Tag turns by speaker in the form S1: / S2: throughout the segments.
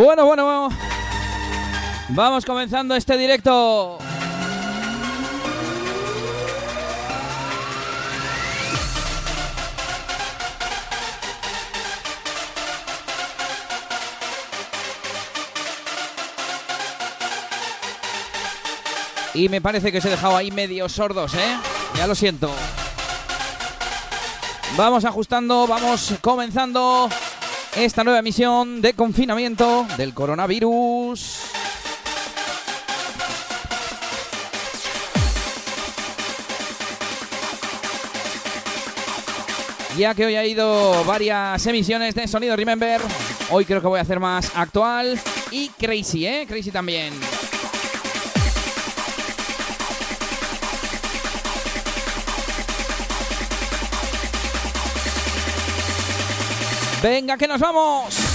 S1: Bueno, bueno, vamos. Vamos comenzando este directo. Y me parece que os he dejado ahí medio sordos, ¿eh? Ya lo siento. Vamos ajustando, vamos comenzando esta nueva emisión de confinamiento del coronavirus. Ya que hoy ha ido varias emisiones de Sonido Remember, hoy creo que voy a hacer más actual y crazy, ¿eh? Crazy también. Venga, que nos vamos.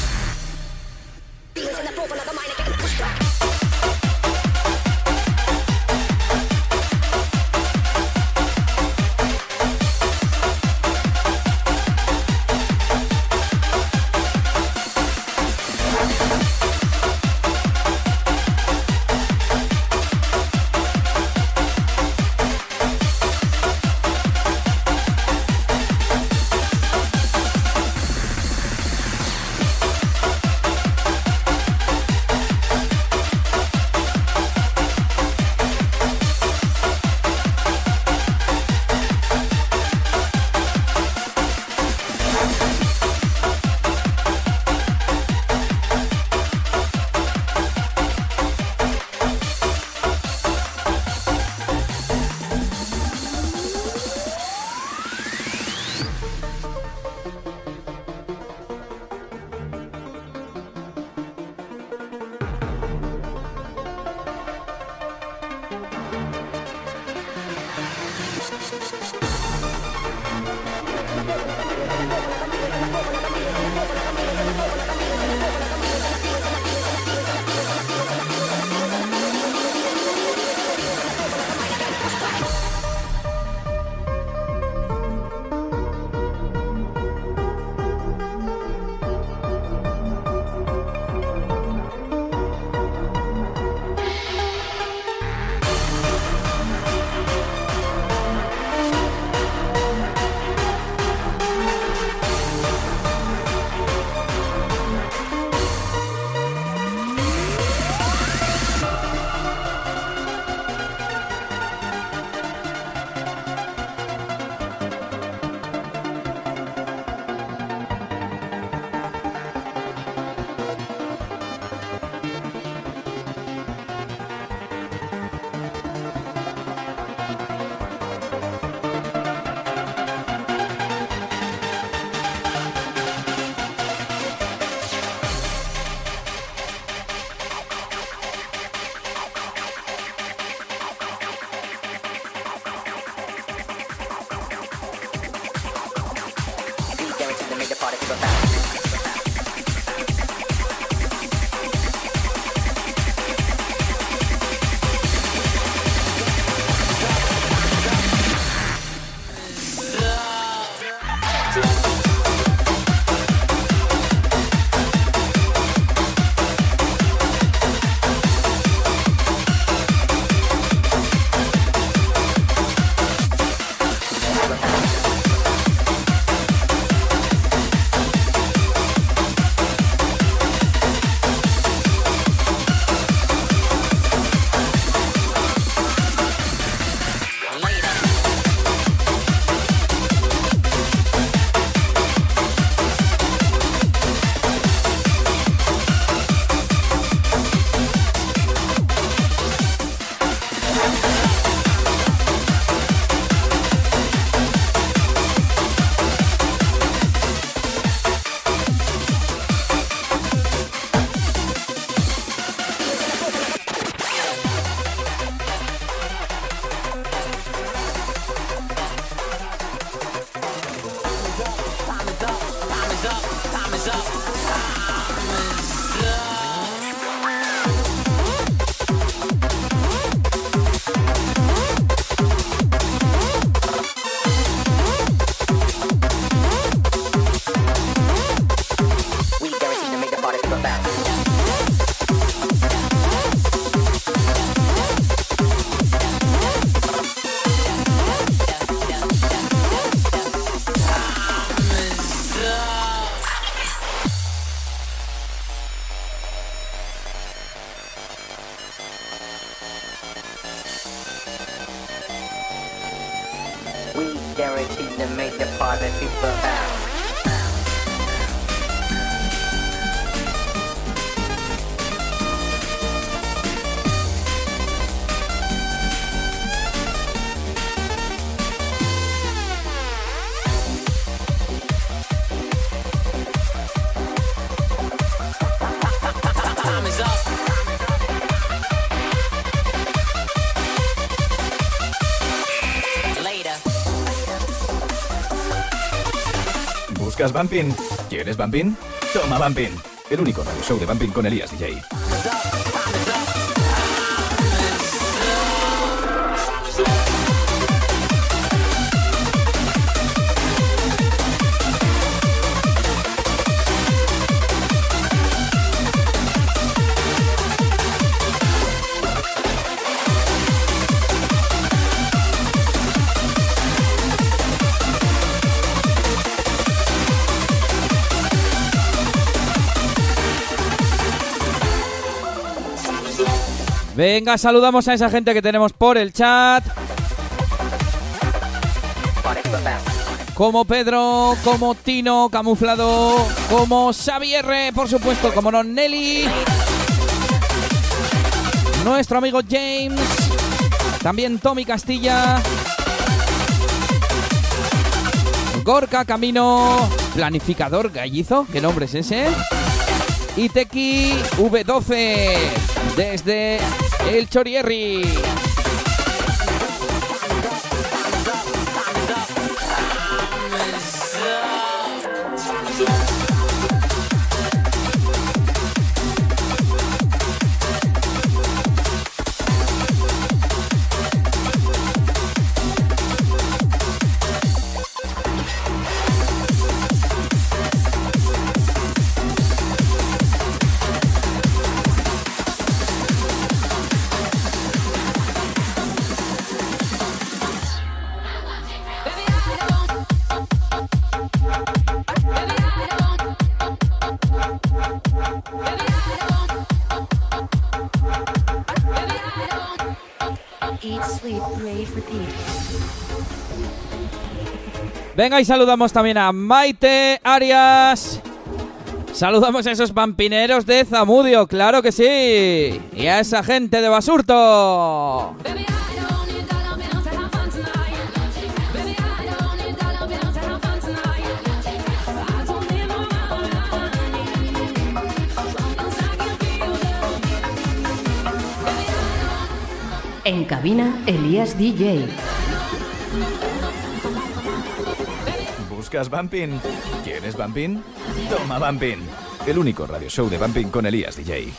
S2: ¿Buscas? ¿Quieres Bumping? Toma Bumping. El único radio show de Bumping con Elías DJ.
S1: Venga, saludamos a esa gente que tenemos por el chat. Como Pedro, como Tino Camuflado, como Xavier, por supuesto, como no Nelly. Nuestro amigo James. También Tommy Castilla. Gorka Camino. Planificador Gallizo. ¿Qué nombre es ese? Y Teki V12. Desde el Chorierri. Venga y saludamos también a Maite Arias. Saludamos a esos vampineros de Zamudio, claro que sí. Y a esa gente de Basurto.
S3: En cabina, Elías DJ.
S2: ¿Buscas Bumping? ¿Quieres Bumping? Toma Bumping. El único radio show de Bumping con Elías DJ.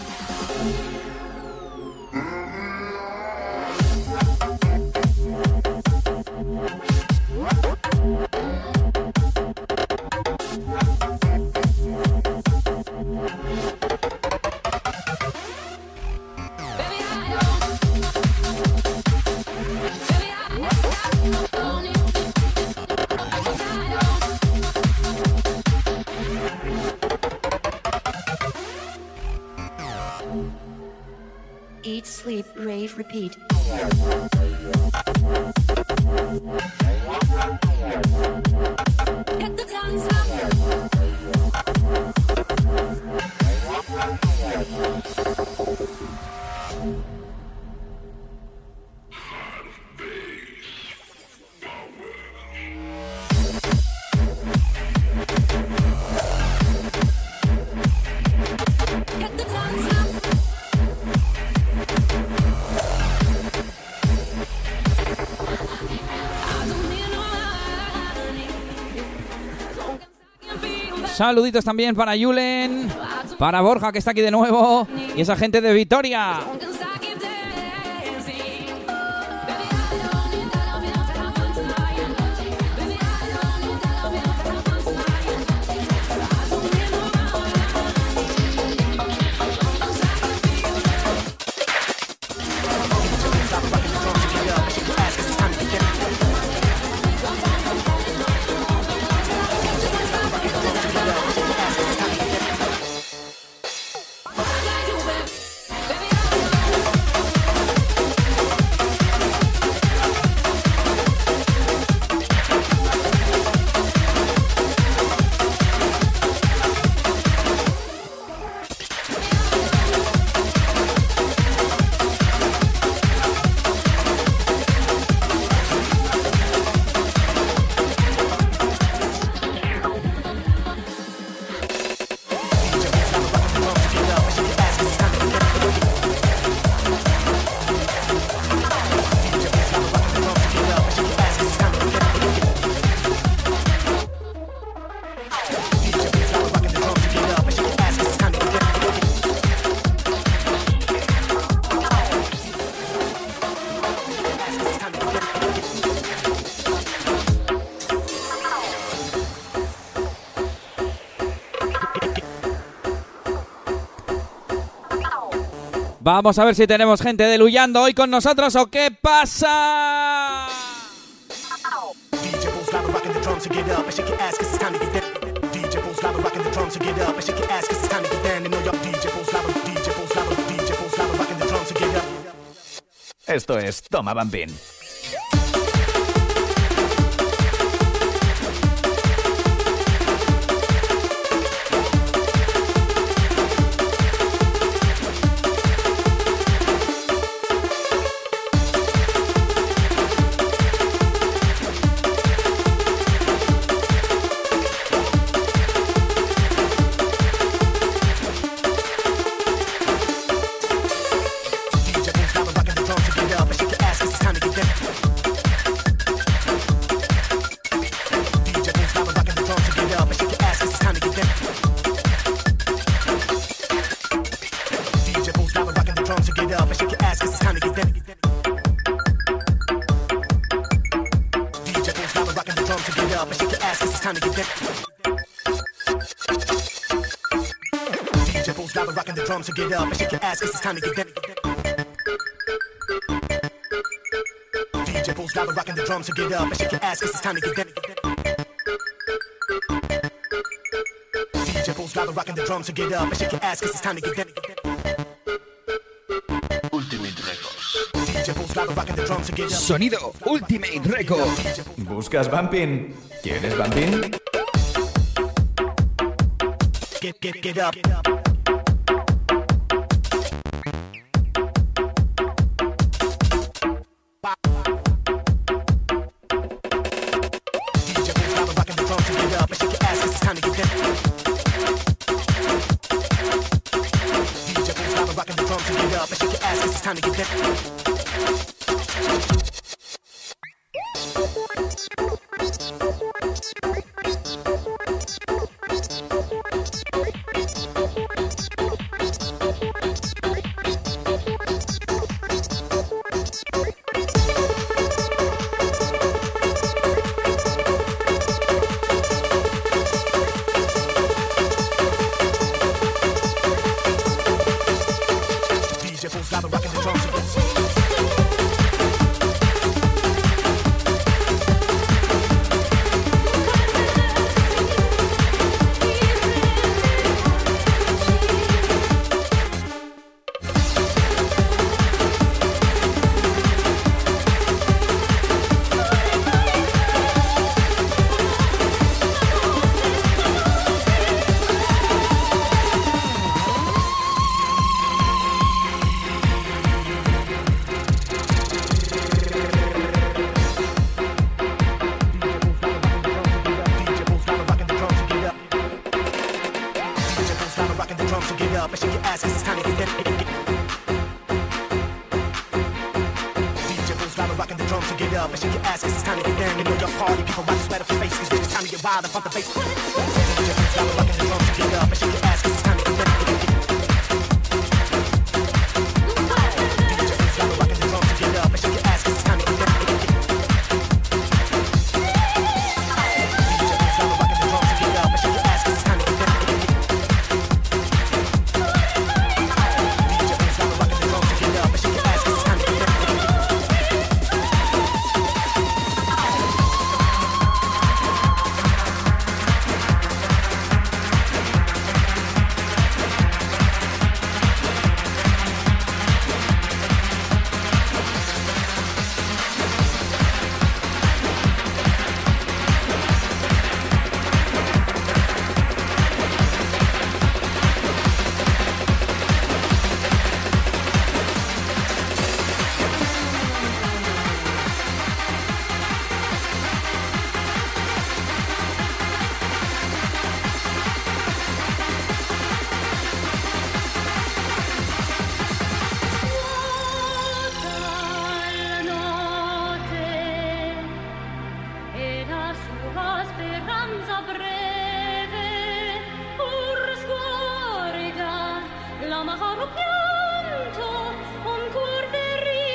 S4: Repeat.
S1: Saluditos también para Yulen, para Borja que está aquí de nuevo y esa gente de Vitoria. Vamos a ver si tenemos gente de Luyando hoy con nosotros o qué pasa.
S2: Esto es Toma Bambín.
S5: Sonido Ultimate Record.
S2: ¿Buscas Bumping? ¿Quieres Bumping?
S6: Get, get, get.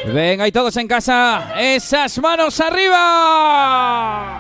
S1: Venga, y todos en casa, esas manos arriba.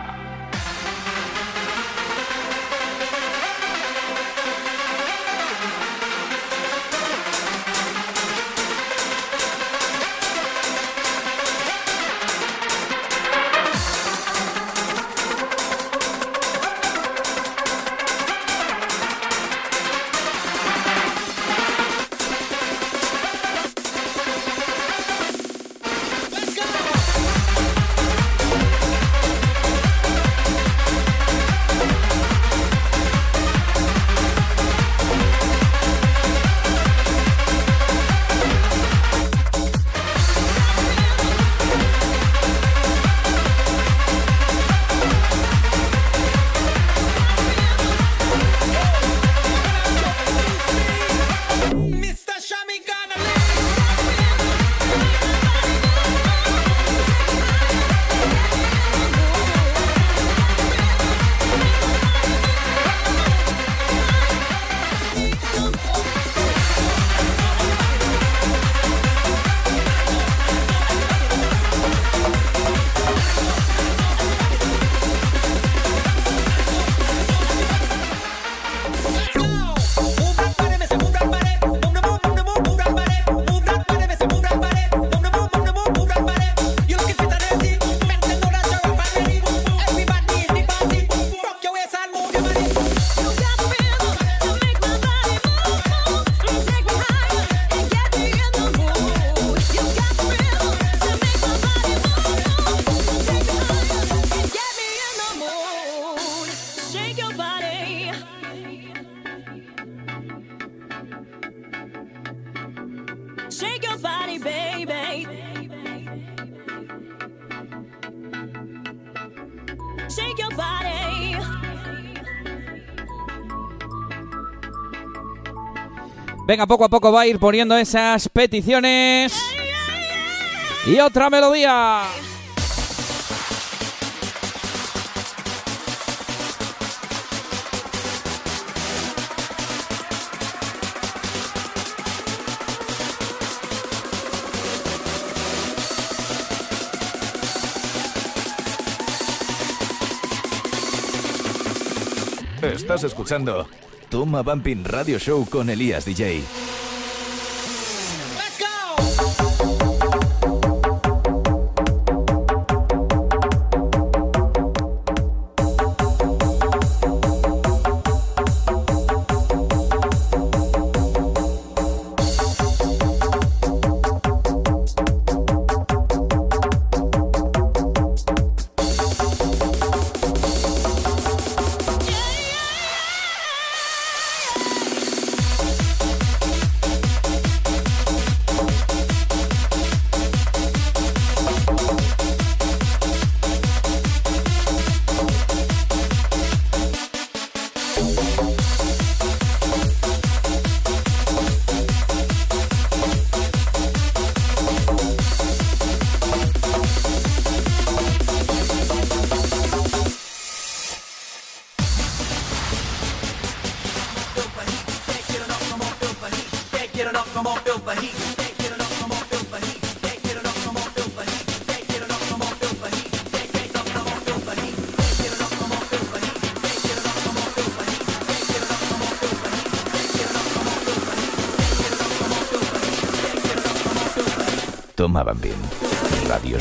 S1: Venga, poco a poco va a ir poniendo esas peticiones. Y otra melodía.
S4: Estás escuchando Toma Bumping Radio Show con Elías DJ.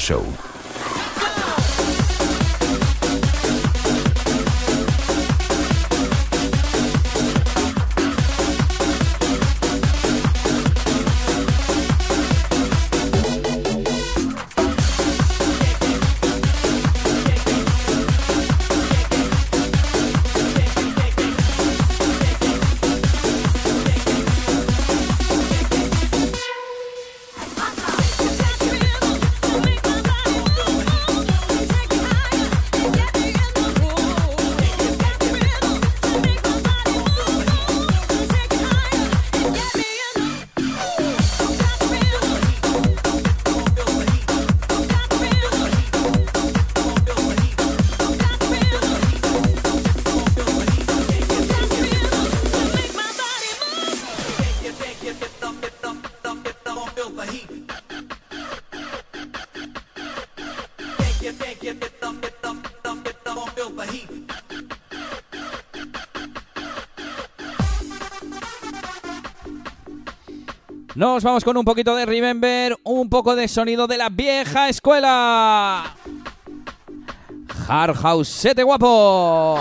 S4: Show.
S1: Nos vamos con un poquito de Remember, un poco de sonido de la vieja escuela. Hard House 7 guapo.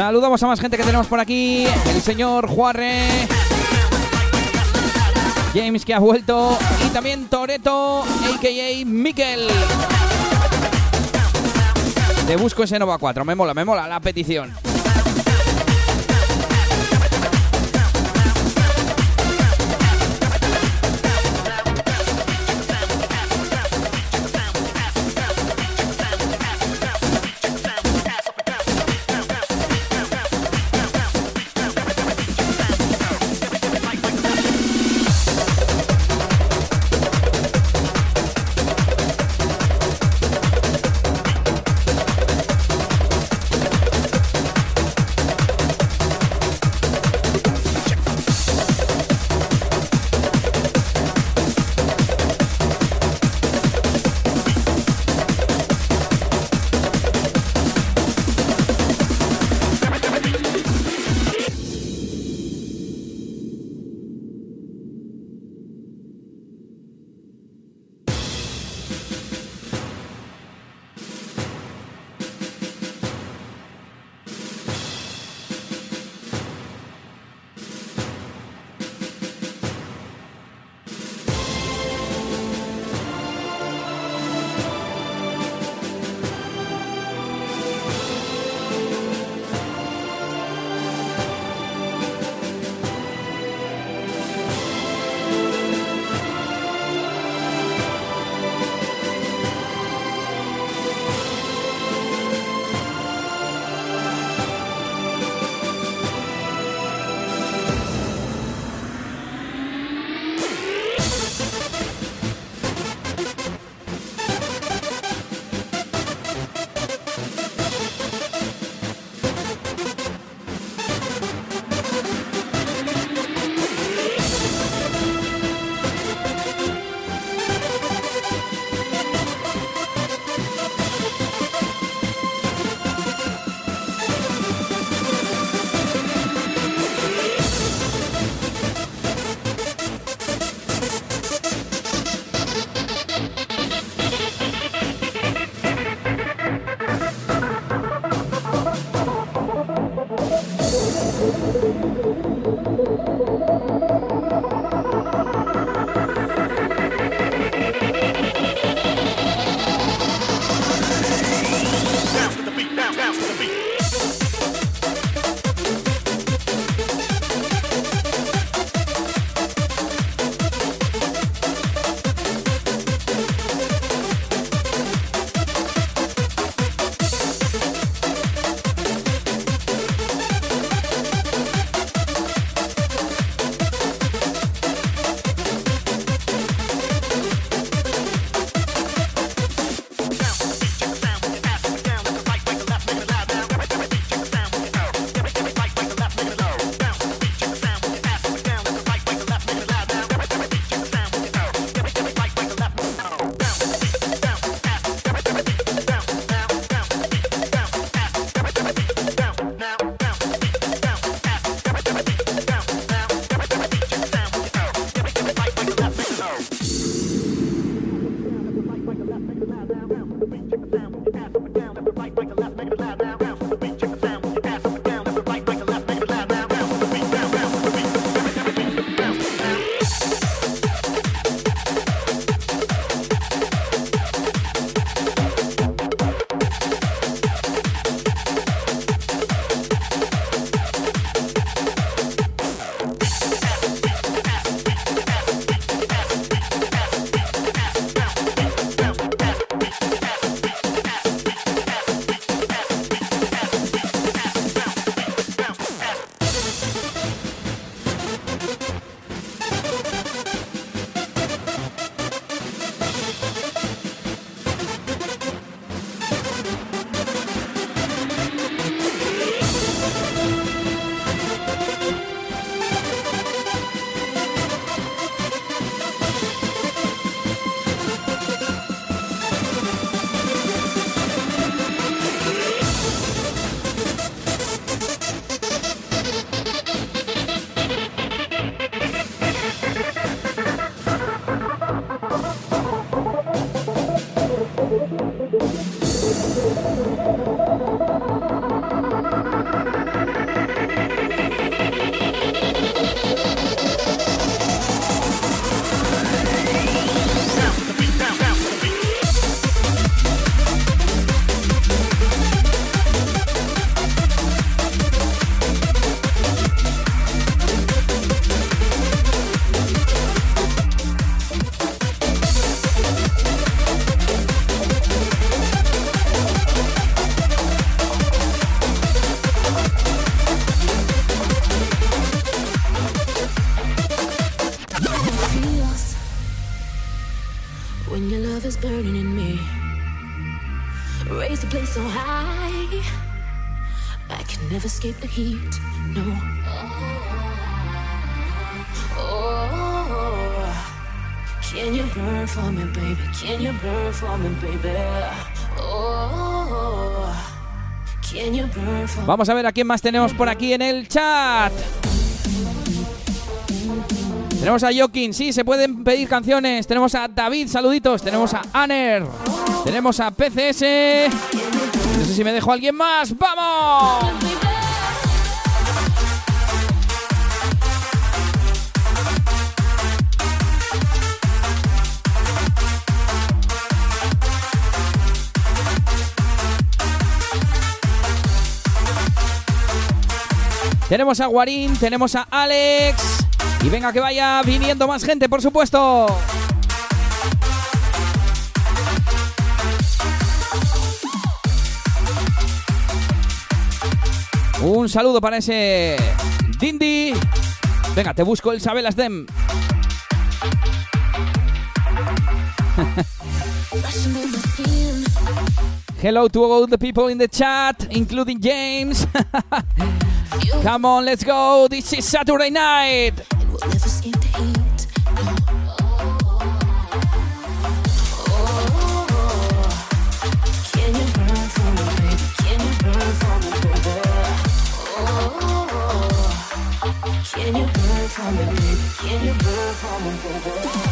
S1: Saludamos a más gente que tenemos por aquí. El señor Juarre. James que ha vuelto. Y también Toreto, a.k.a. Mikel. Te busco ese Nova 4. Me mola, me mola la petición. Vamos a ver a quién más tenemos por aquí en el chat. Tenemos a Joaquín, sí, se pueden pedir canciones. Tenemos a David, saluditos. Tenemos a Aner. Tenemos a PCS. No sé si me dejo alguien más. ¡Vamos! Tenemos a Guarín, tenemos a Alex. Y venga que vaya viniendo más gente, por supuesto. Un saludo para ese Dindy. Venga, te busco el Sabelas Dem. Hello to all the people in the chat, including James. Come on, let's go. This is Saturday night.
S7: can you burn for me? Can you burn for me,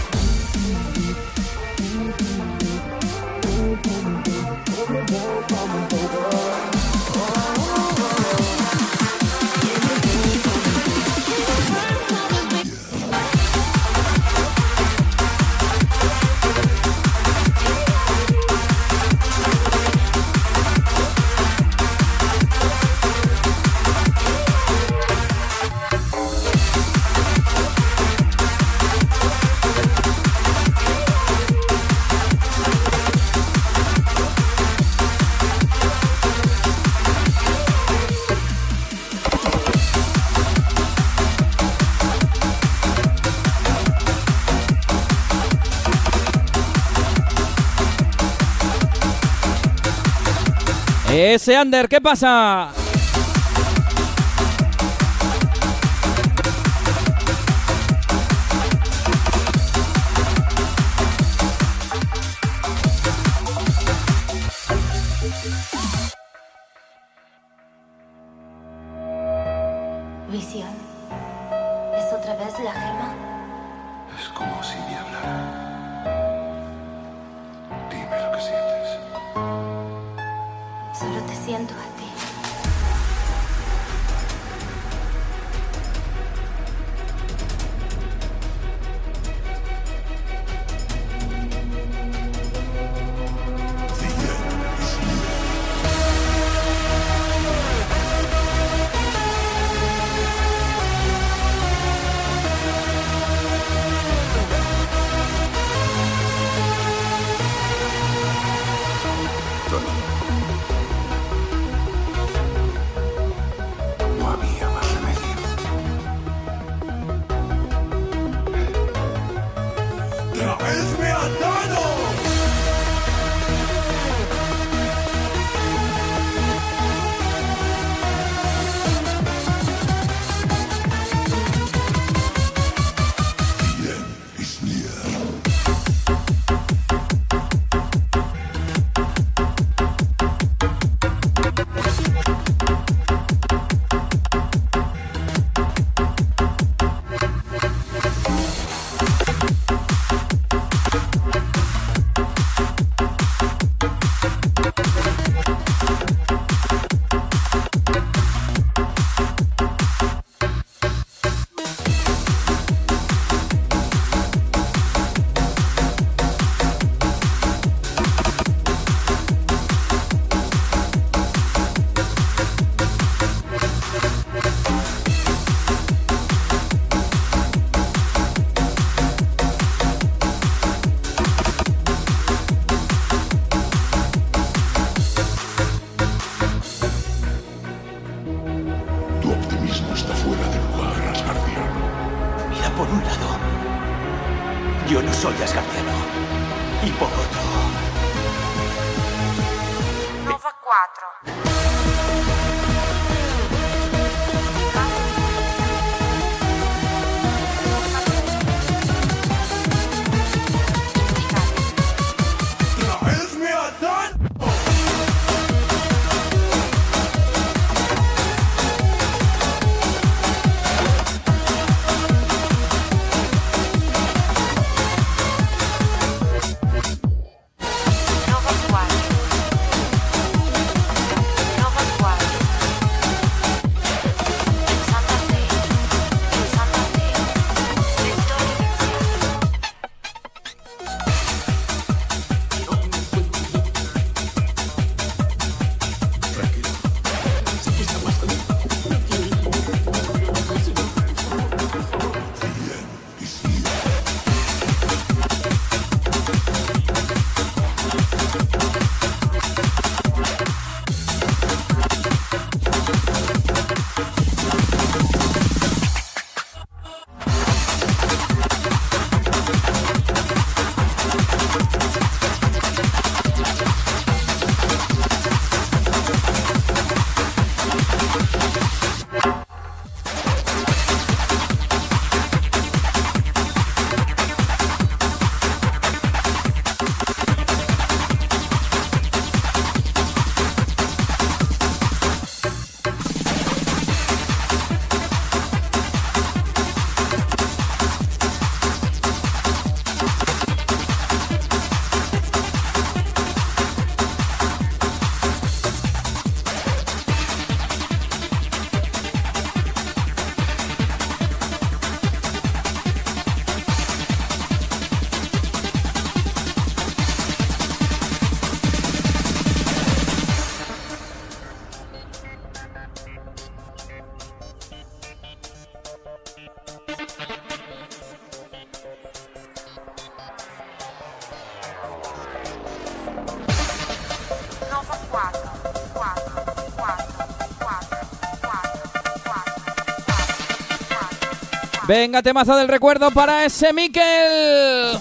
S1: Ese Ander, ¿qué pasa?
S8: Venga, temazo del recuerdo para ese Miquel.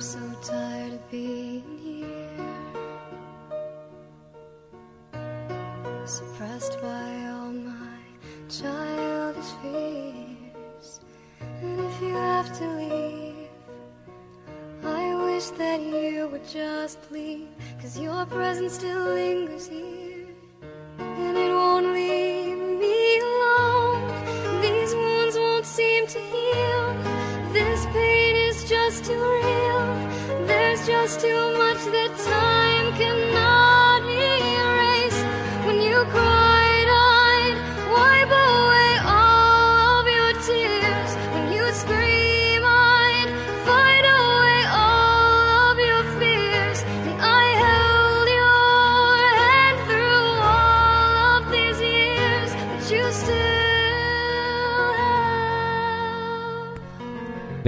S9: I'm so tired of being here, suppressed by all my childish fears. And if you have to leave, I wish that you would just leave, cause your presence still lingers here, and it won't leave me alone. These wounds won't seem to heal. This pain is just too real.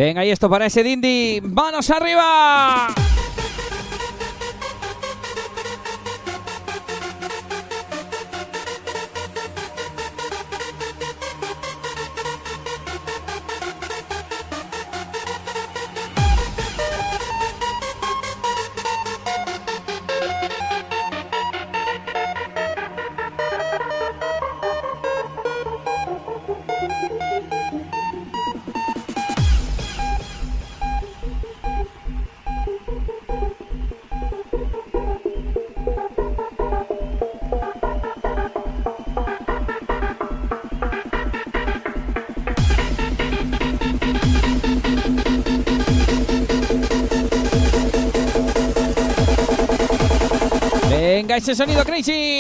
S1: Venga, y esto para ese Dindy. ¡Manos arriba! Ese sonido crazy.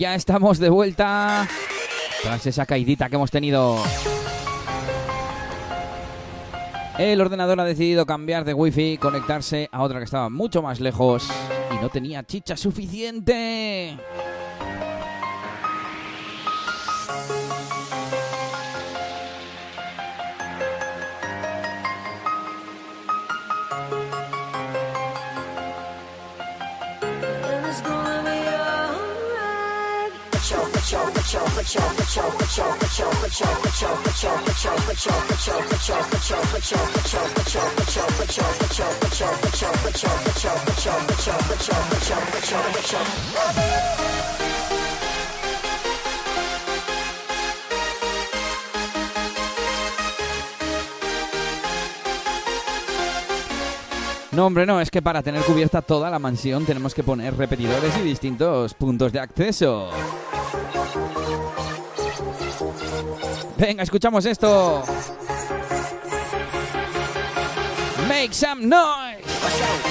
S1: Ya estamos de vuelta tras esa caidita que hemos tenido. El ordenador ha decidido cambiar de wifi, conectarse a otra que estaba mucho más lejos y no tenía chicha suficiente. No, hombre, no, es que para tener cubierta toda la mansión tenemos que poner repetidores y distintos puntos de acceso. Venga, escuchamos esto. Make some noise.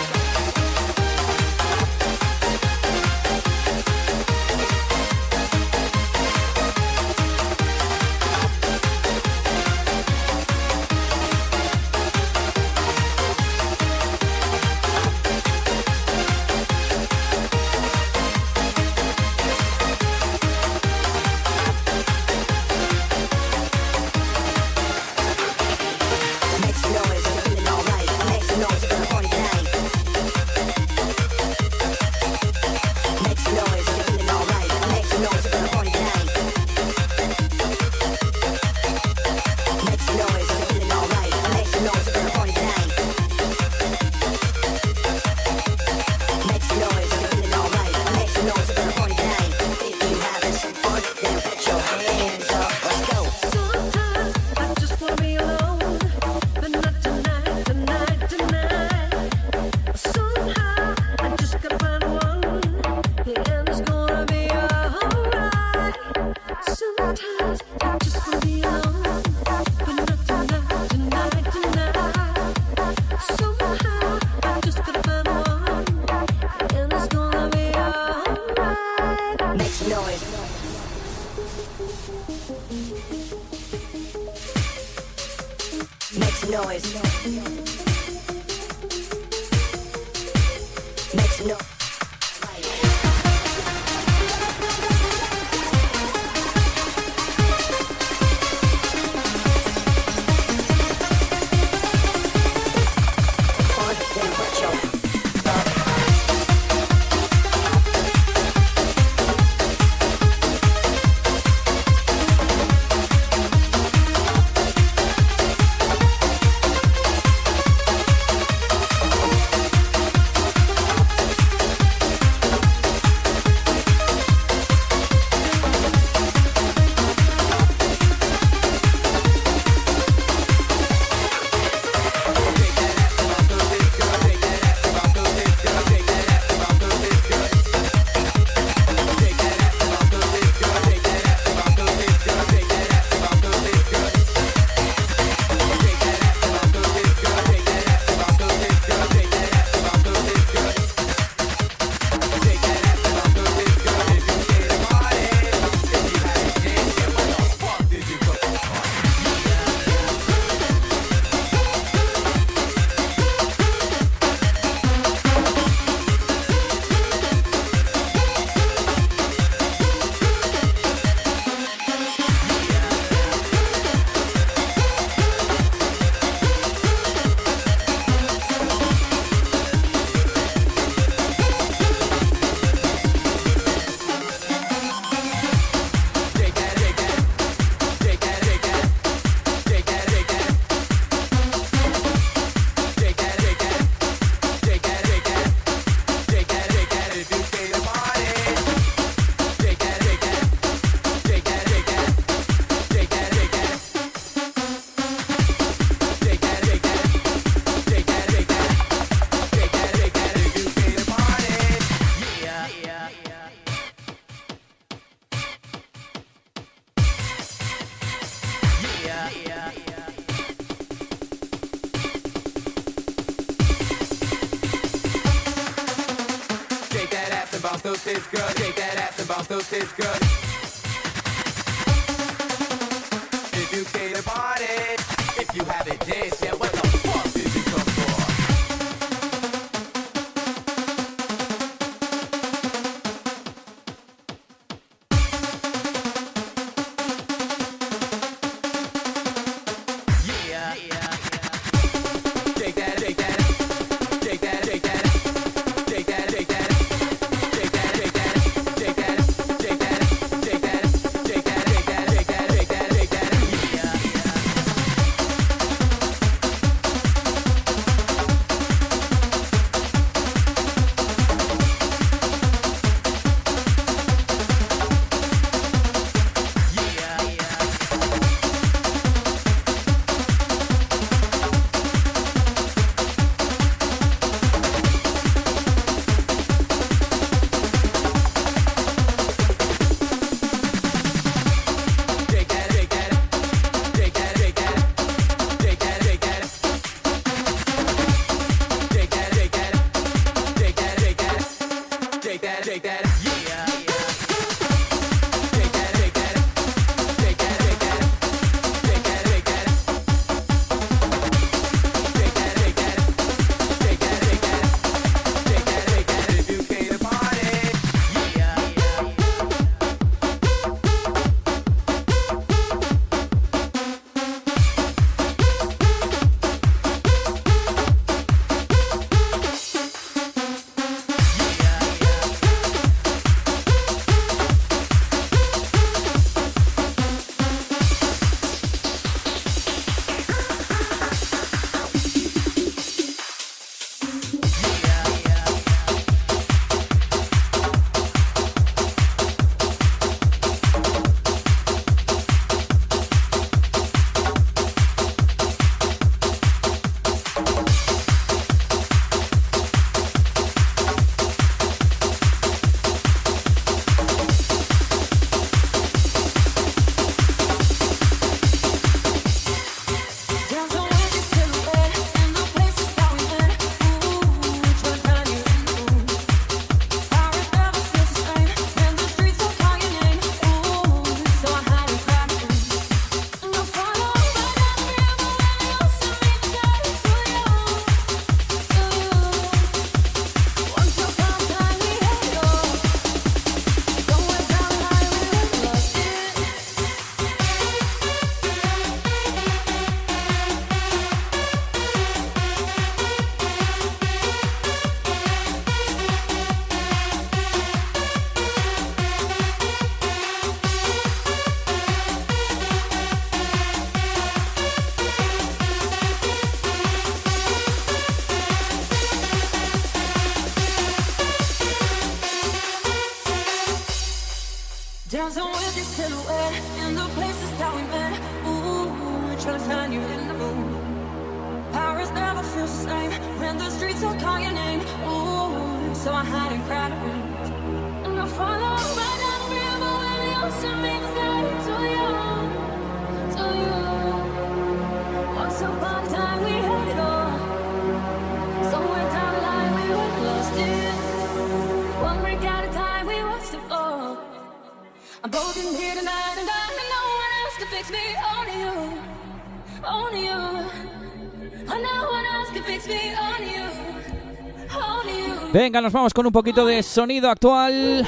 S1: Venga, nos vamos con un poquito de sonido actual.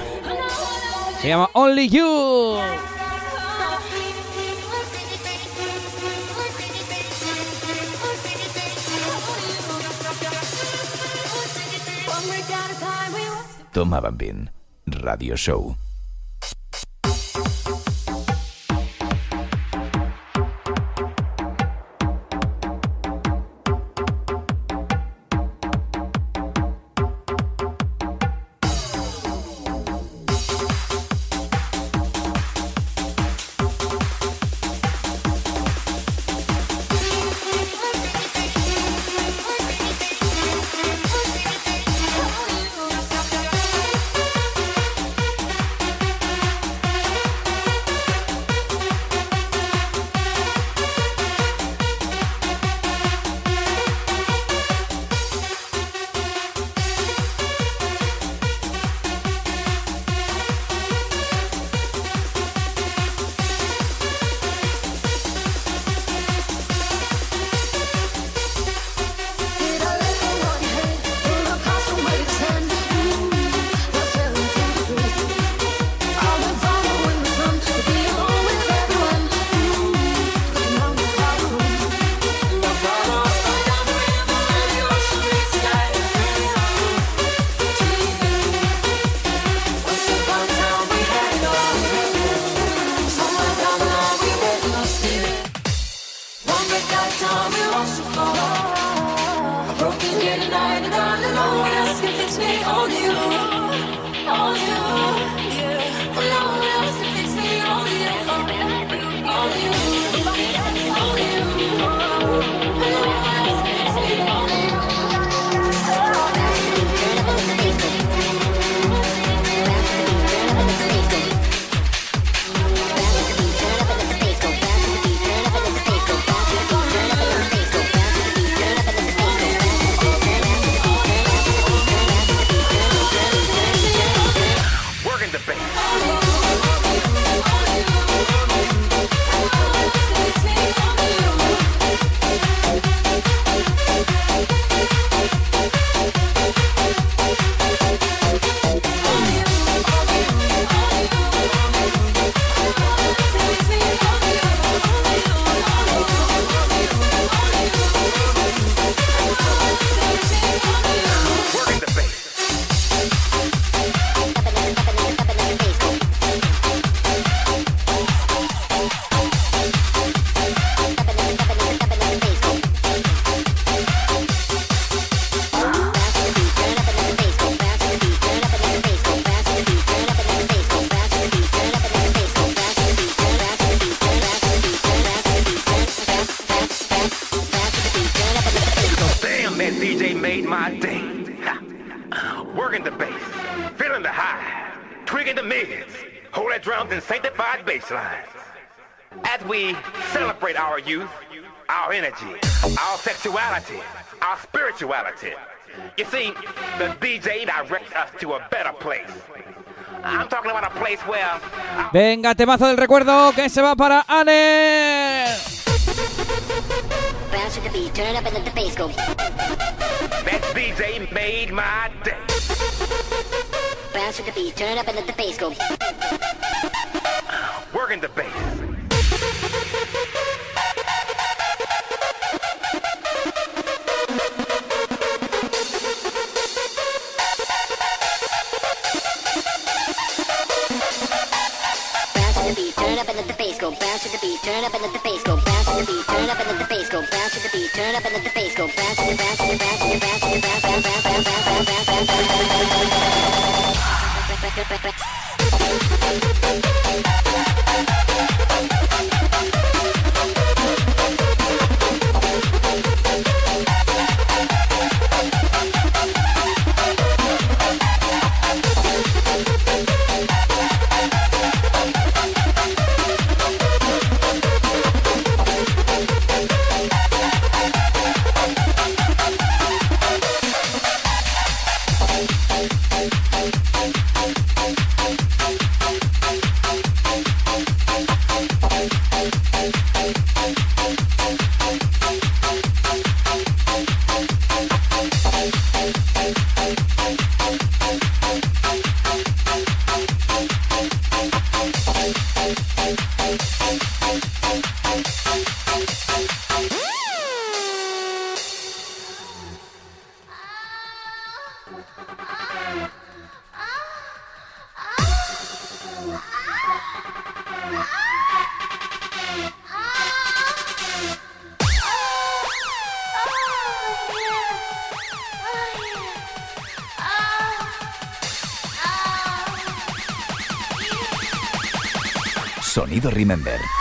S1: Se llama Only You.
S4: One break at a
S10: Damn, that DJ made my day. Ha. Uh, working the bass, feeling the high, tweaking the mids, hold drums and sanctified bass lines. As we celebrate our youth, our energy, our sexuality, our spirituality. You see, the DJ directs us to a better place. I'm talking about a place where
S1: Venga, temazo del recuerdo que se va para Anne.
S11: Bounce with the beat, turn it up and let the bass go.
S10: that DJ made my day.
S11: Bounce with the beat, turn it up and let the bass go.
S10: Working the bass.
S11: Go. Bounce with the beat, turn up and let the bass go. Bounce with the beat, turn up and let the bass go. Bounce with the beat, turn up and let the bass go. Bounce with the bounce with the bounce with the bounce with the bounce bounce bounce bounce bounce bounce bounce bounce bounce bounce bounce Sonido Remember.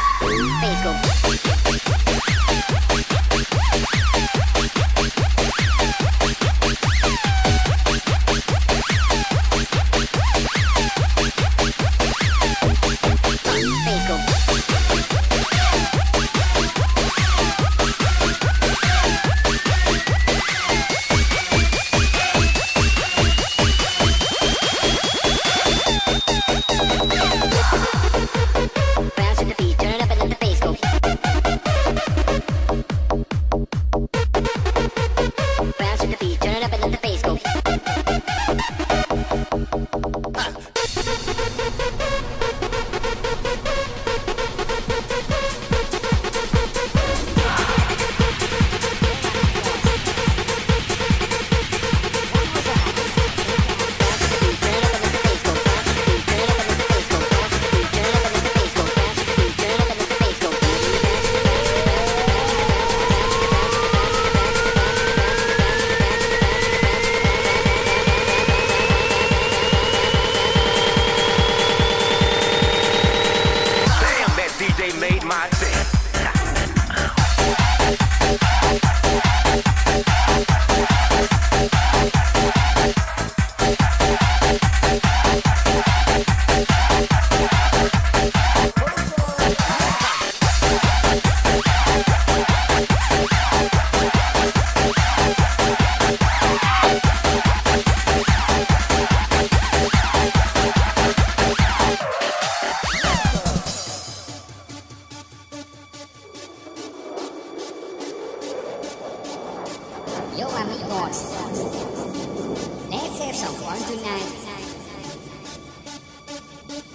S11: Fun tonight.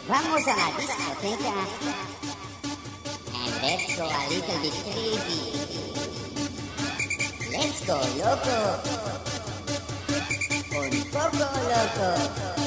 S11: Vamos a la discoteca and let's go a little bit crazy. Let's go loco, un poco loco.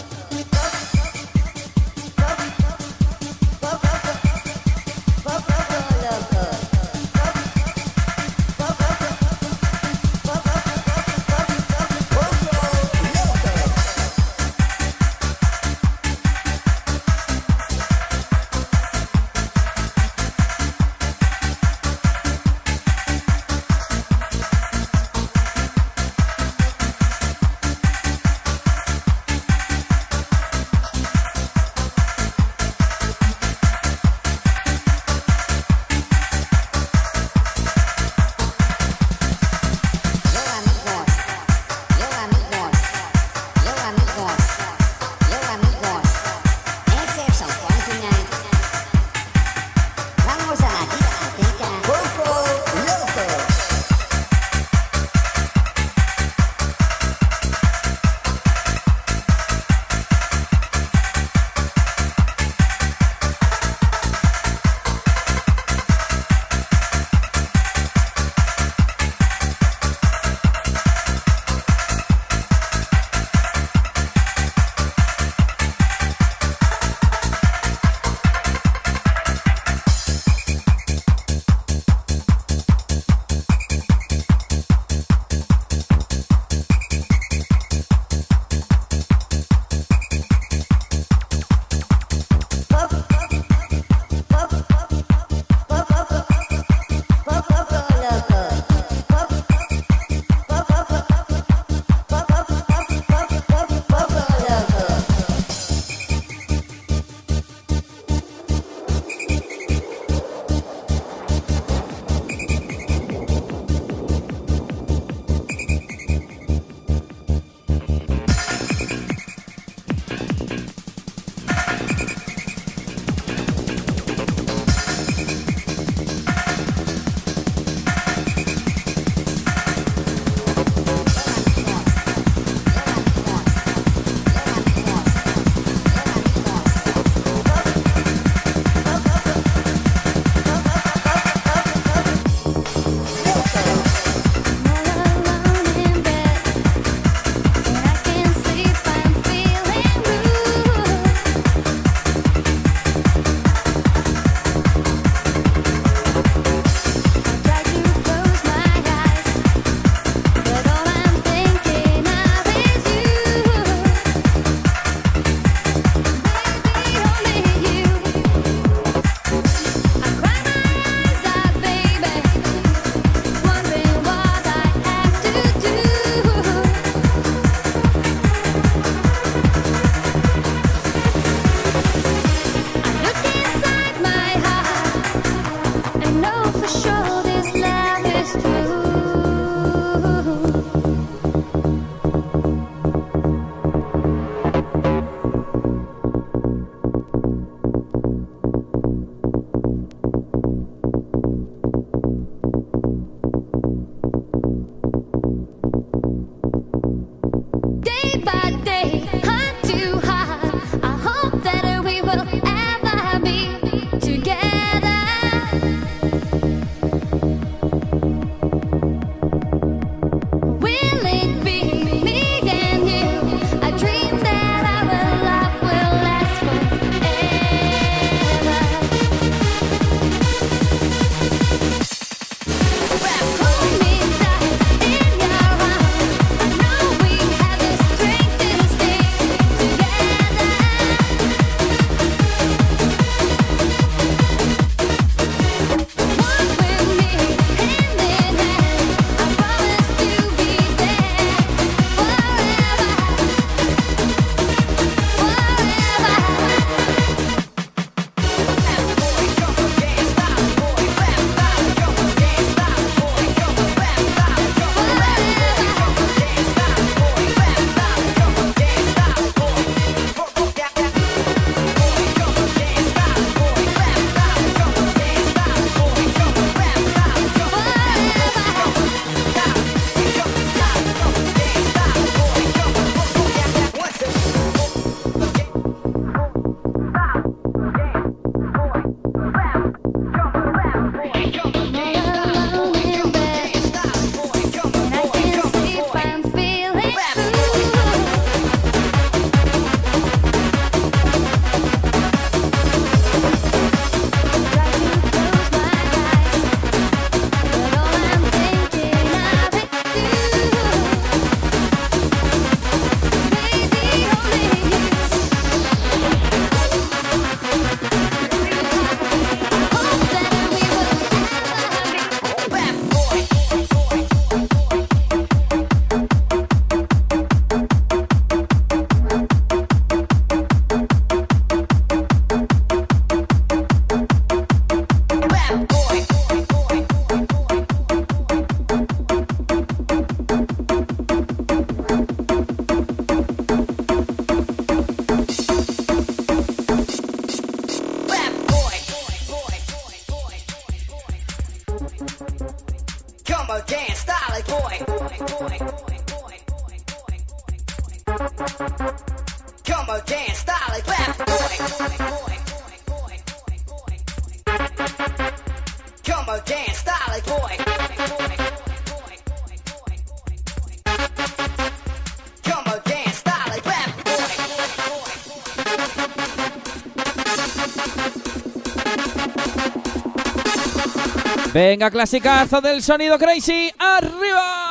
S12: Venga, clasicazo del sonido crazy. ¡Arriba!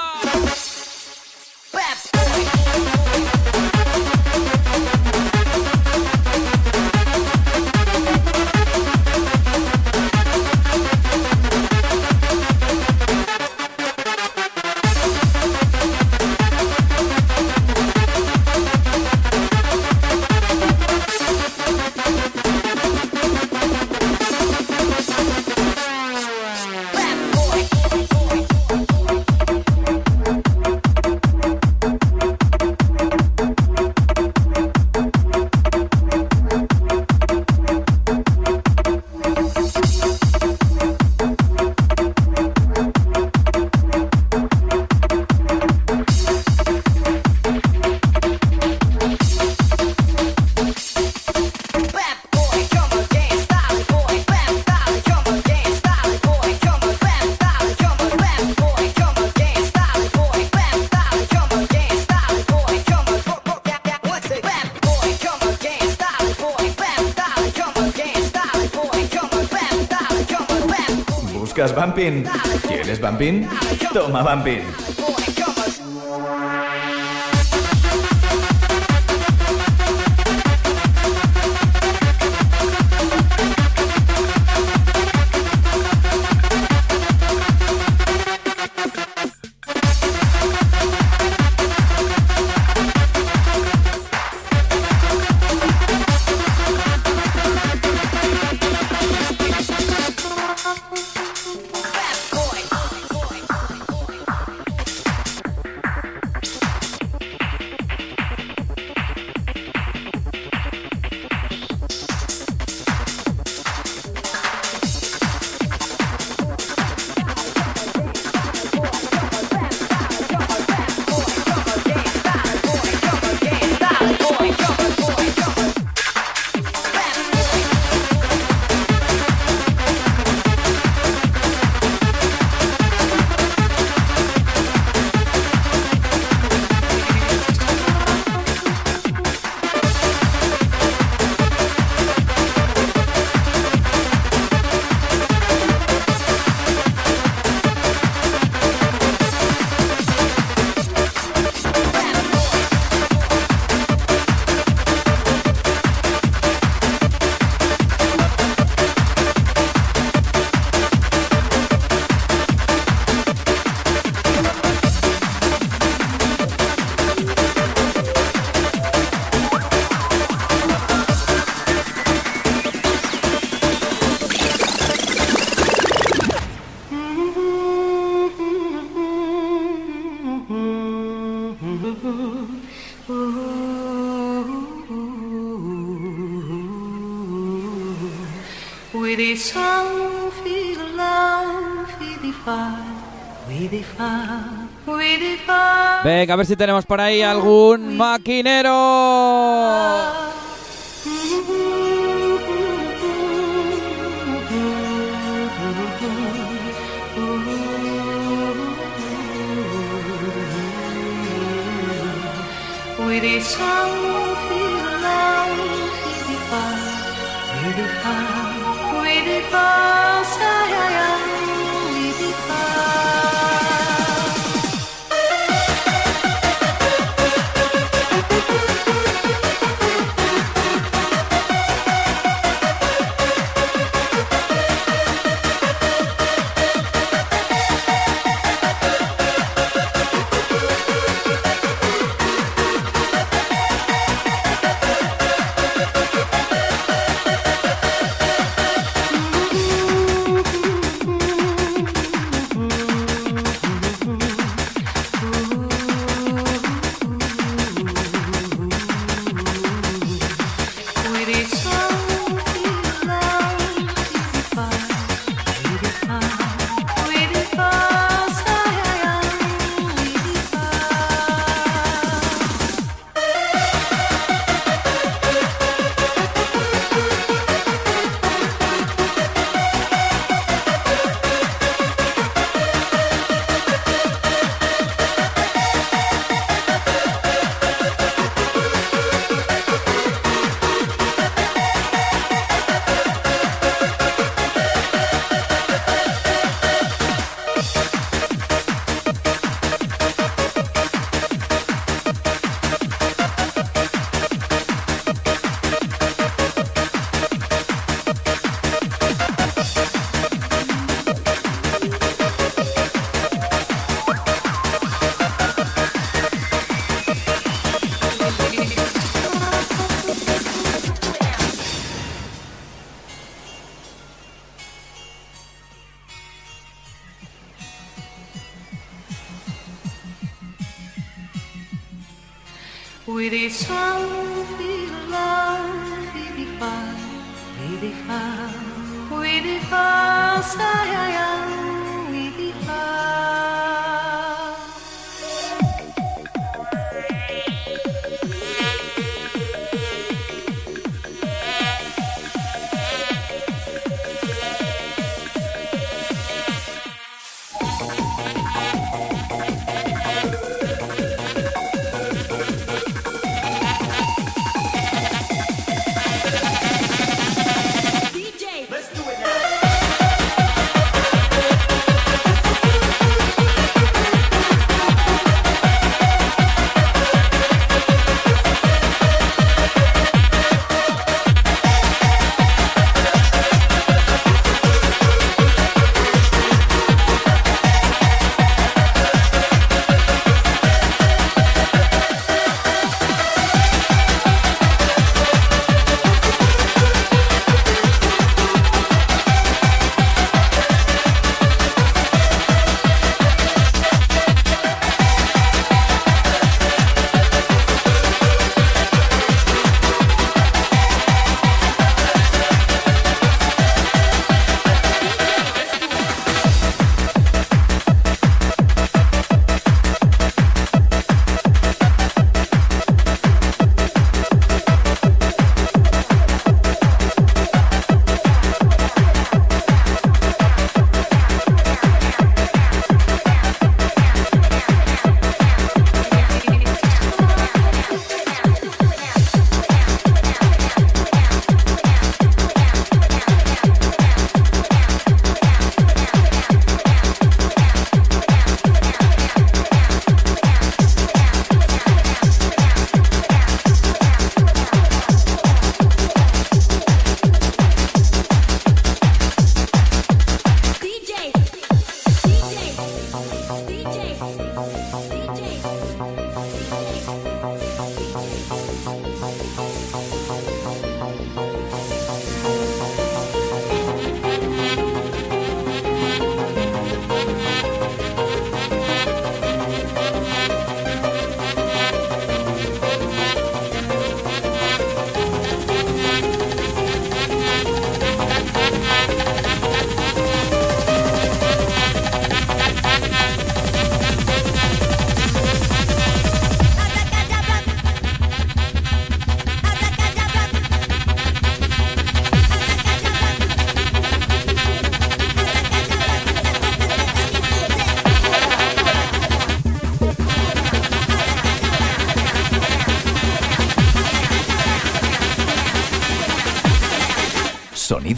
S2: Toma Bumping.
S12: a ver si tenemos por ahí algún maquinero.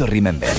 S2: remember.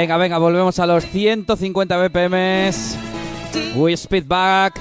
S1: Venga, venga, volvemos a los 150 BPMs. We Speed Back.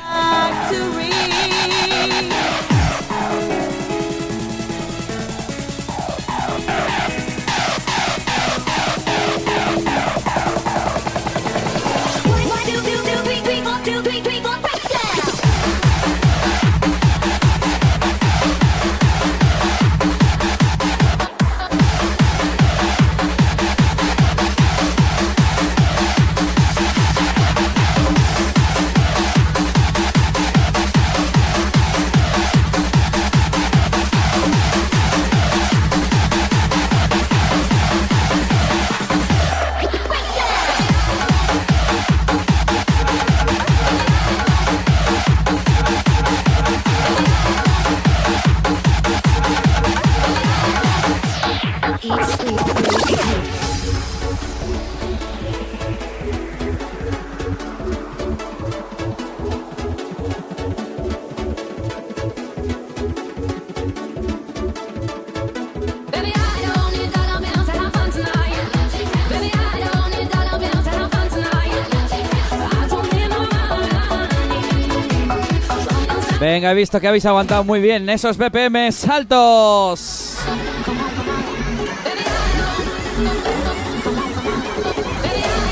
S1: Venga, he visto que habéis aguantado muy bien esos BPM altos.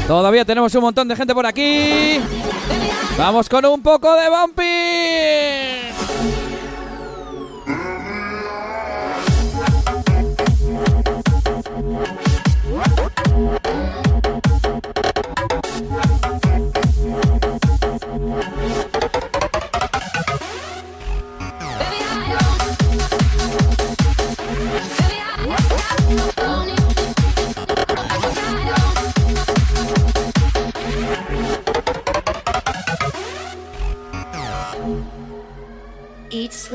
S1: Todavía tenemos un montón de gente por aquí. Vamos con un poco de
S4: bumpy.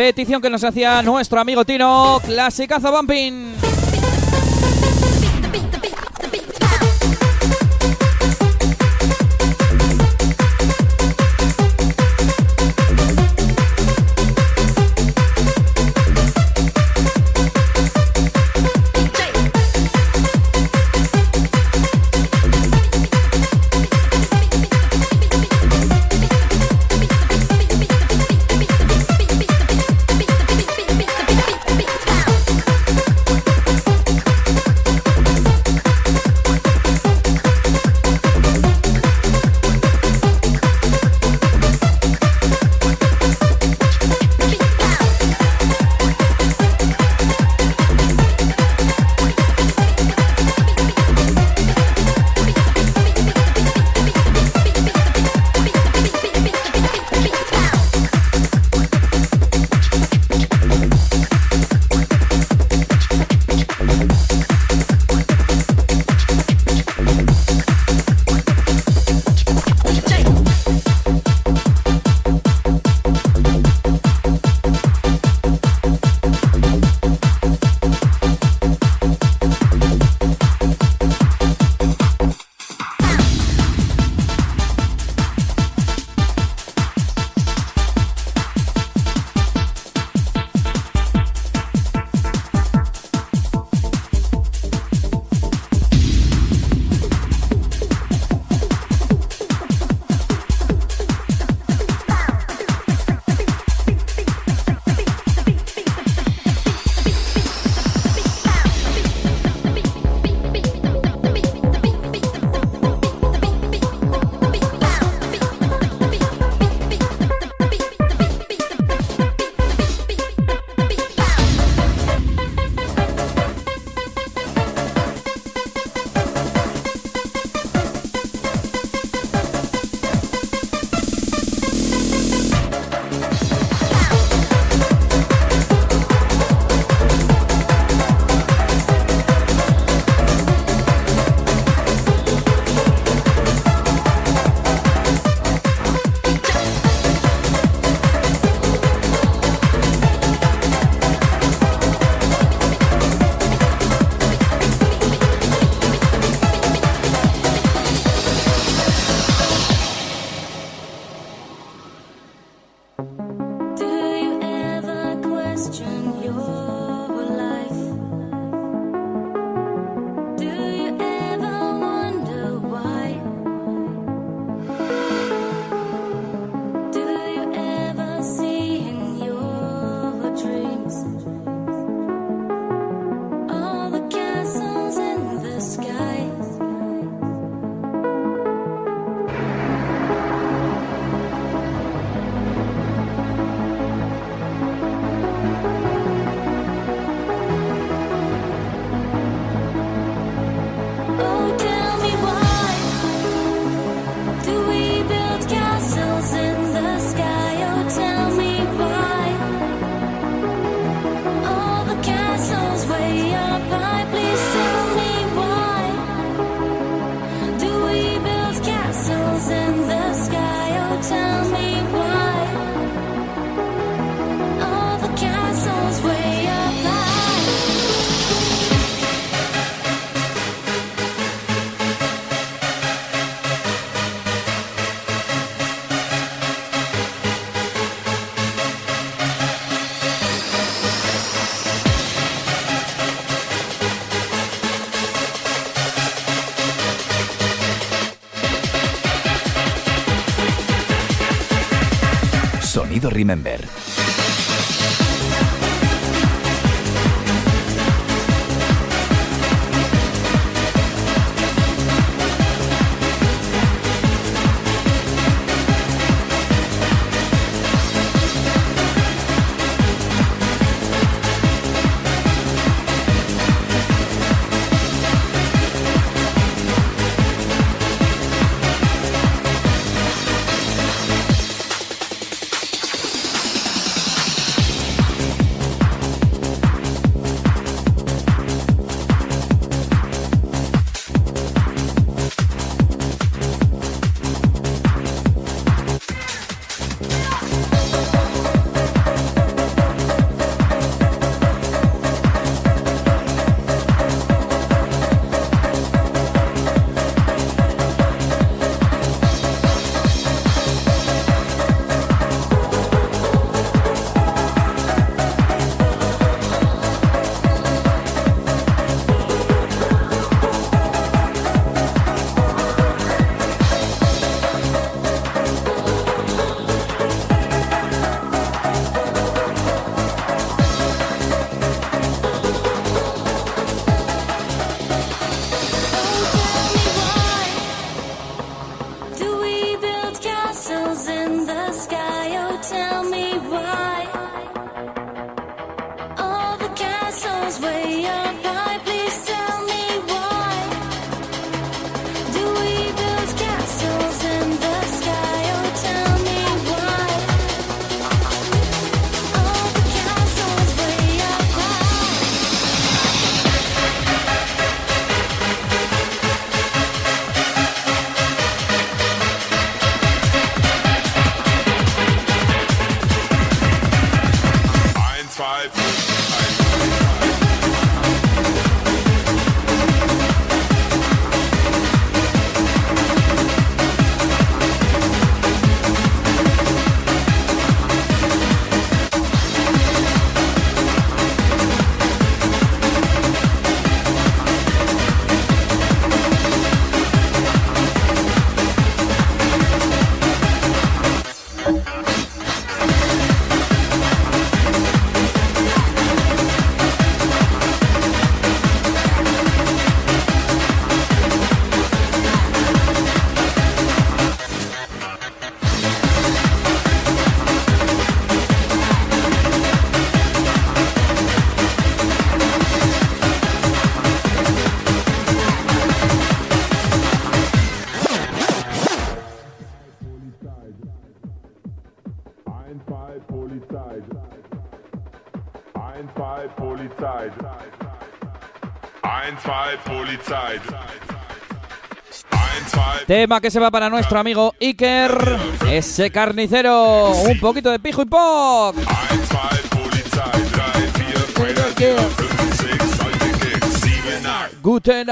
S1: Petición que nos hacía nuestro amigo Tino. Clasicazo Bumping.
S13: Remember.
S14: Tema que se va para nuestro amigo Iker, ese carnicero. Un poquito de pijo y pop. Guten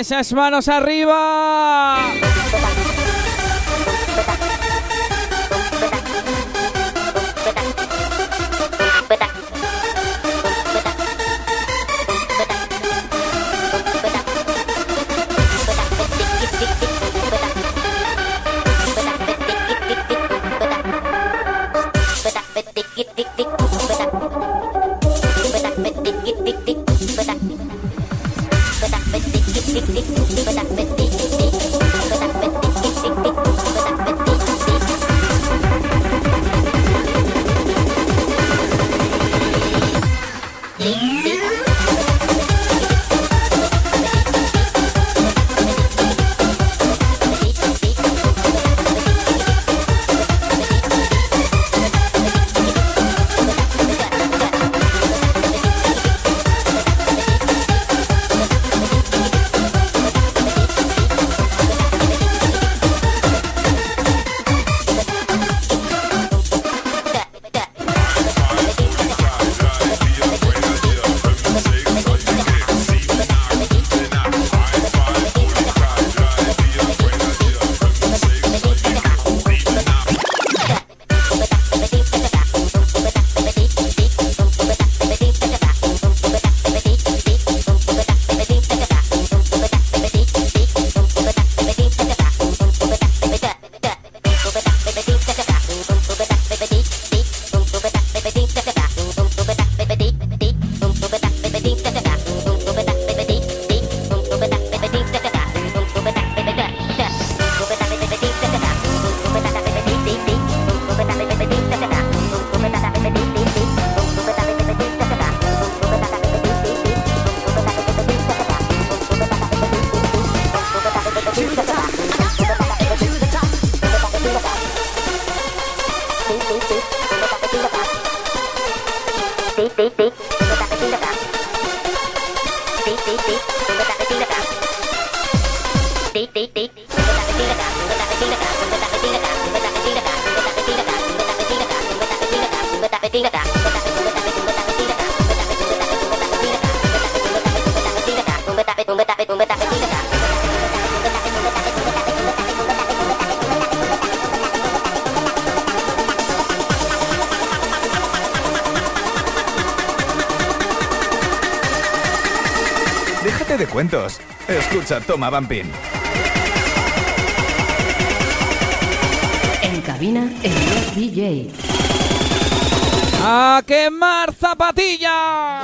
S11: esas manos arriba.
S2: toma Vampin.
S3: En cabina, el DJ.
S11: ¡A quemar
S1: zapatillas!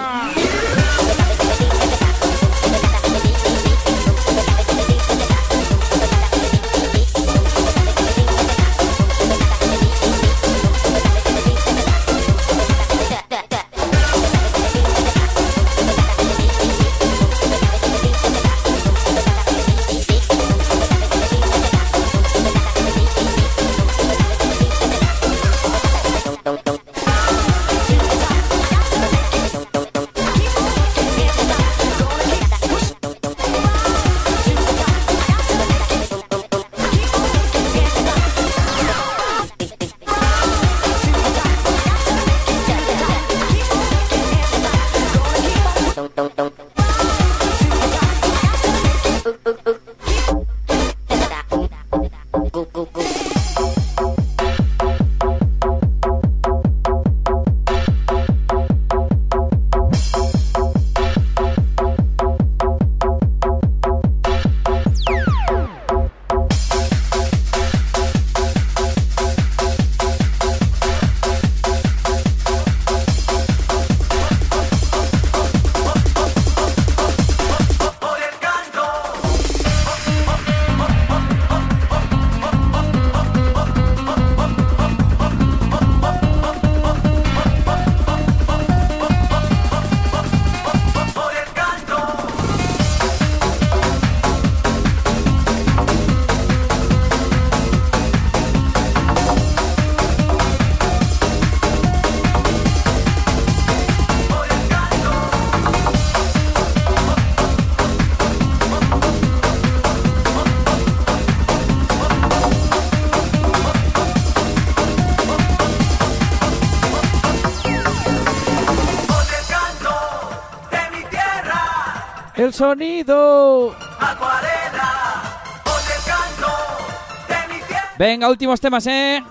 S1: Sonido. Venga, últimos temas, ¿eh?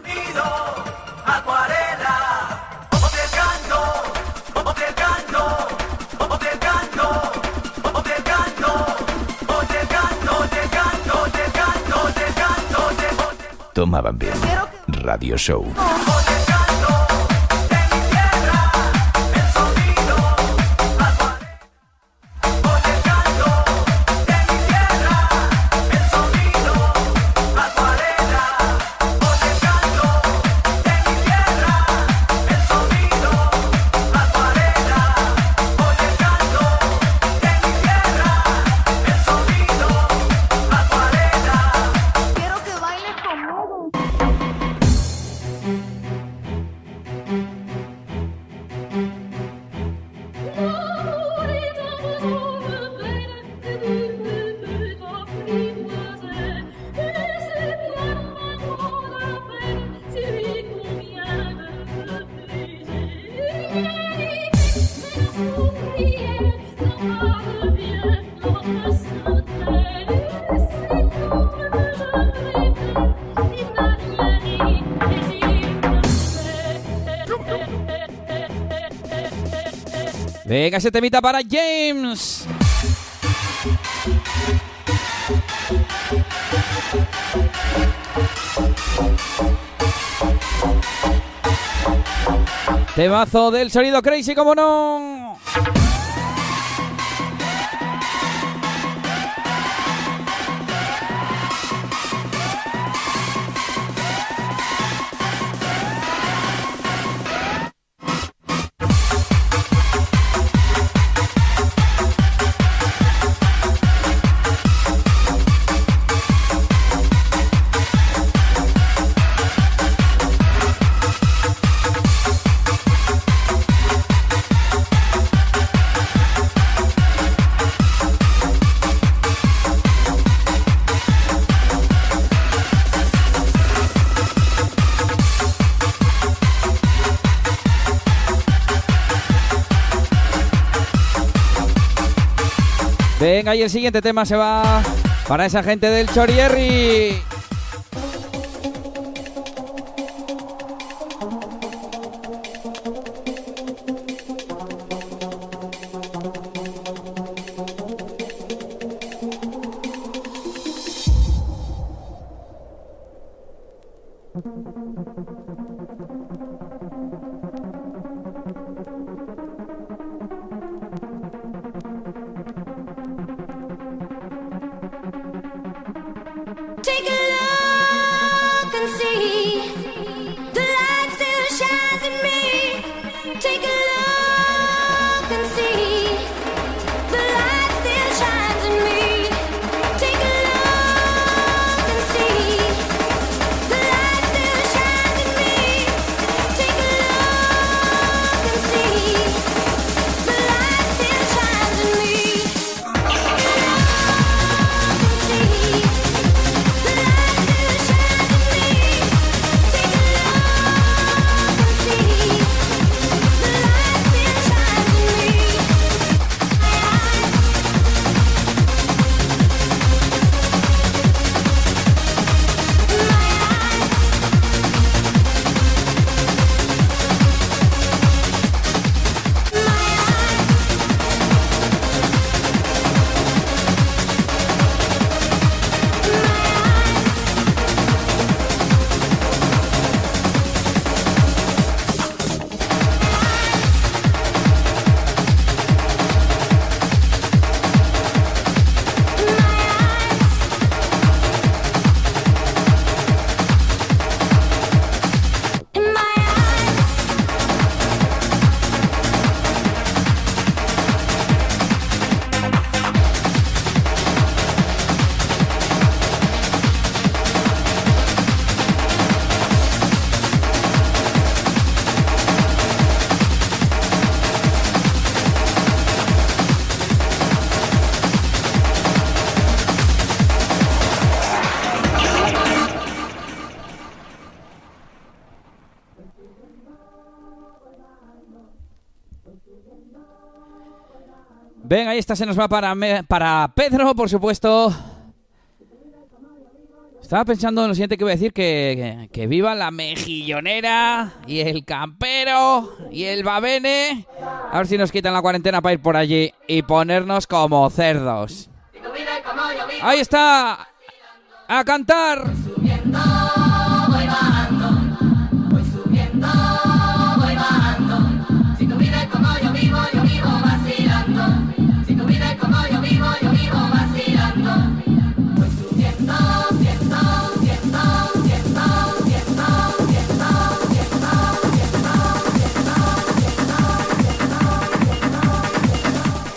S2: Toma Bambín. Radio Show.
S1: Ese temita para James. Temazo del sonido crazy, como no. Venga, y el siguiente tema se va para esa gente del Chorierri. Esta se nos va para, me- para Pedro, por supuesto. Estaba pensando en lo siguiente que iba a decir, que, que, que viva la mejillonera y el campero y el babene. A ver si nos quitan la cuarentena para ir por allí y ponernos como cerdos. Ahí está. A cantar.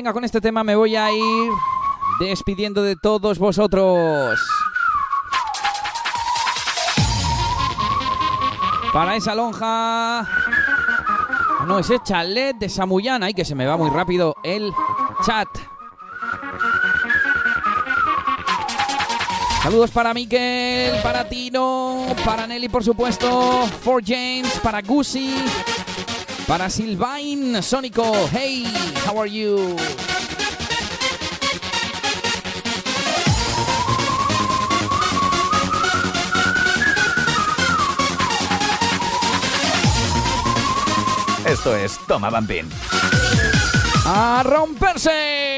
S15: Venga, con este tema me voy a ir despidiendo de todos vosotros. Para esa lonja. No, ese chalet de Samuyana. Ay, que se me va muy rápido el chat. Saludos para Miquel, para Tino, para Nelly, por supuesto, for James, para Gucci, para Silvain, Sónico. Hey, how are you?
S2: Esto es Toma Bambín.
S15: ¡A romperse!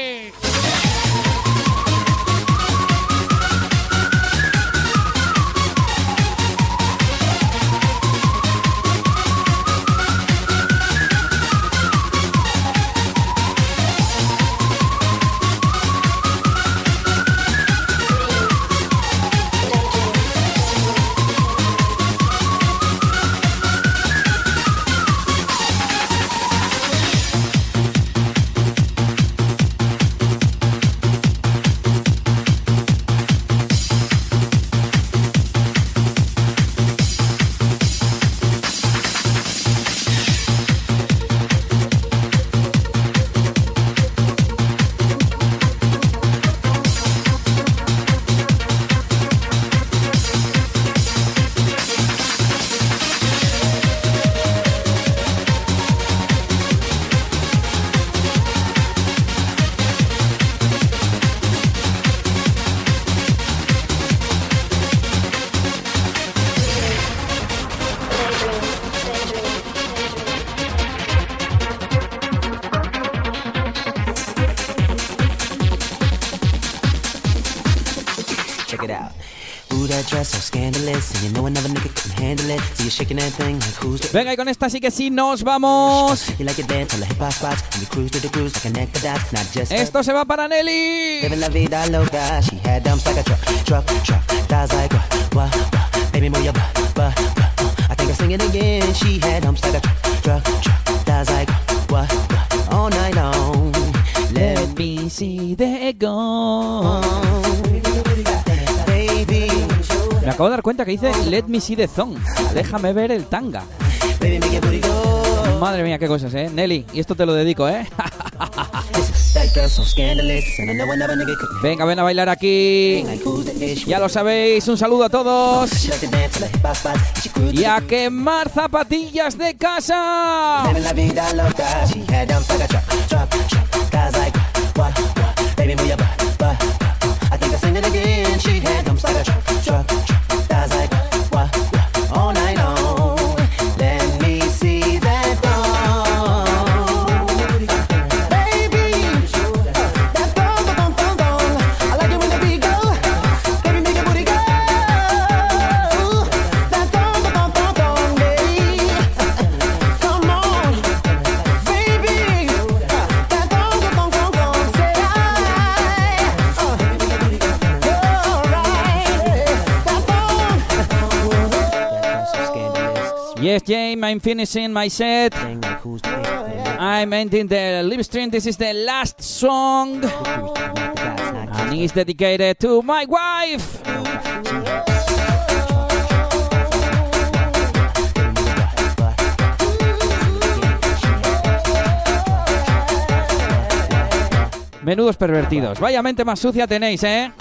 S15: Venga, y con esta sí que sí nos vamos. Esto se va para Nelly. Let me see the go. Me acabo de dar cuenta que dice Let me see the song. Déjame ver el tanga. Madre mía, qué cosas, ¿eh? Nelly, y esto te lo dedico, ¿eh? Venga, ven a bailar aquí. Ya lo sabéis, un saludo a todos. Y a quemar zapatillas de casa. Finishing my set. I'm ending the live stream. This is the last song. And it's dedicated to my wife. Menudos pervertidos. Vaya mente más sucia tenéis, ¿eh?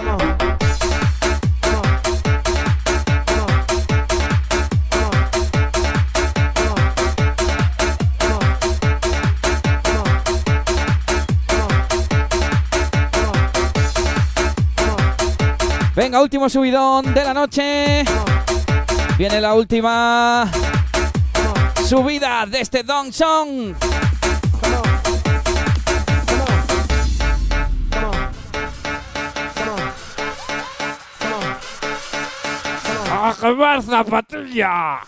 S15: Venga, último subidón de la noche. Viene la última subida de este Dong Song. ¡A quemar zapatilla!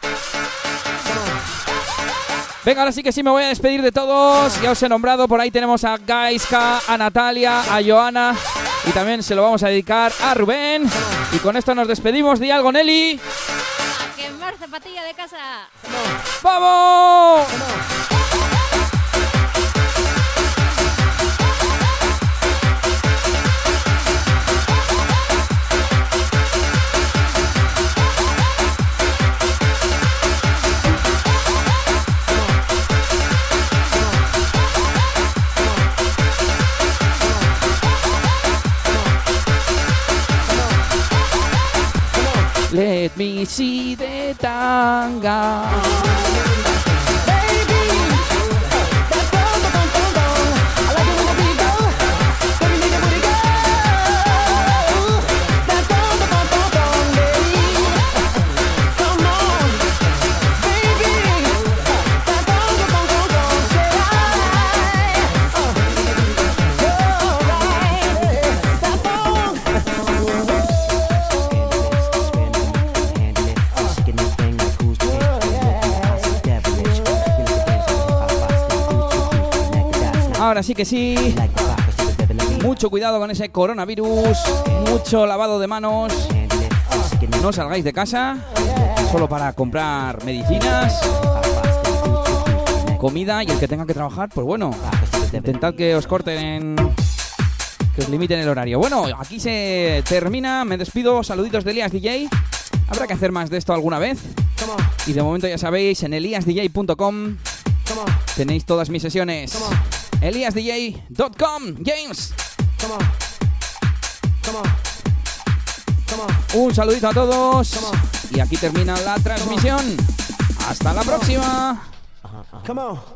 S15: Venga, ahora sí que sí me voy a despedir de todos. Ya os he nombrado, por ahí tenemos a Gaiska, a Natalia, a Joana. Y también se lo vamos a dedicar a Rubén. Y con esto nos despedimos. Di algo, Nelly.
S4: A quemar zapatilla de casa.
S15: ¡Vamos!
S1: Me see the tanga. Ahora sí que sí. Mucho cuidado con ese coronavirus. Mucho lavado de manos. No salgáis de casa. Solo para comprar medicinas. Comida y el que tenga que trabajar, pues bueno. Intentad que os corten. Que os limiten el horario. Bueno, aquí se termina. Me despido. Saluditos de Elías DJ. Habrá que hacer más de esto alguna vez. Y de momento ya sabéis, en eliasdj.com tenéis todas mis sesiones. eliasdj.com Games. Un saludito a todos. Y aquí termina la transmisión. Hasta la próxima.
S6: Come on.